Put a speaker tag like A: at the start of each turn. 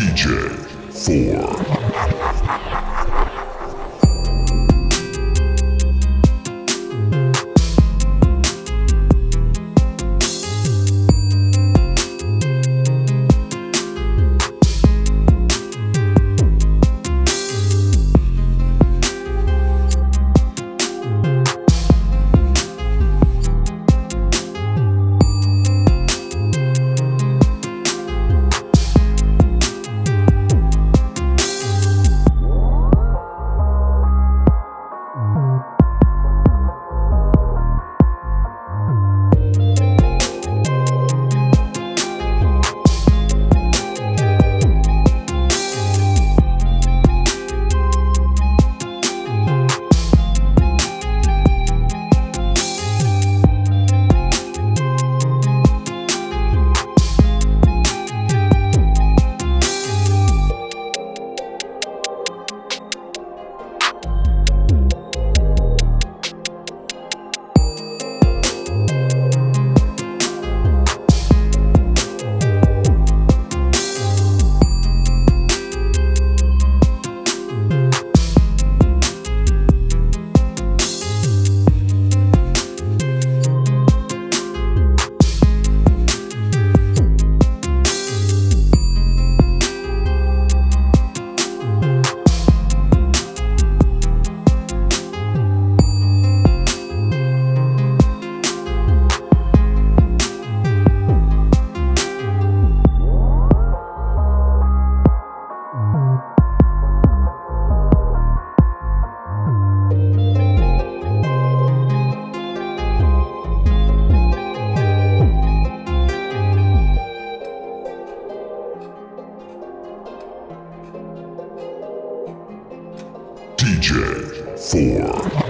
A: CJ4. DJ 4.